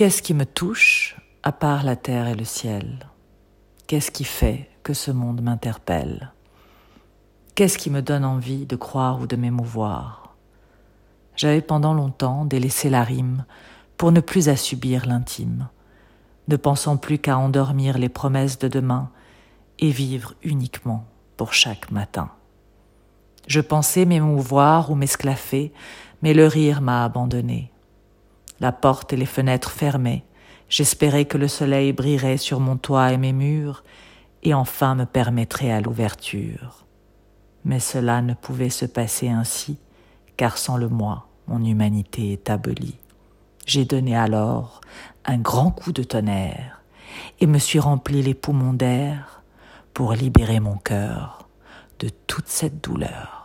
Qu'est-ce qui me touche à part la terre et le ciel? Qu'est-ce qui fait que ce monde m'interpelle? Qu'est-ce qui me donne envie de croire ou de m'émouvoir? J'avais pendant longtemps délaissé la rime pour ne plus à subir l'intime, ne pensant plus qu'à endormir les promesses de demain et vivre uniquement pour chaque matin. Je pensais m'émouvoir ou m'esclaffer, mais le rire m'a abandonné. La porte et les fenêtres fermées, j'espérais que le soleil brillerait sur mon toit et mes murs, et enfin me permettrait à l'ouverture. Mais cela ne pouvait se passer ainsi, car sans le moi, mon humanité est abolie. J'ai donné alors un grand coup de tonnerre et me suis rempli les poumons d'air pour libérer mon cœur de toute cette douleur.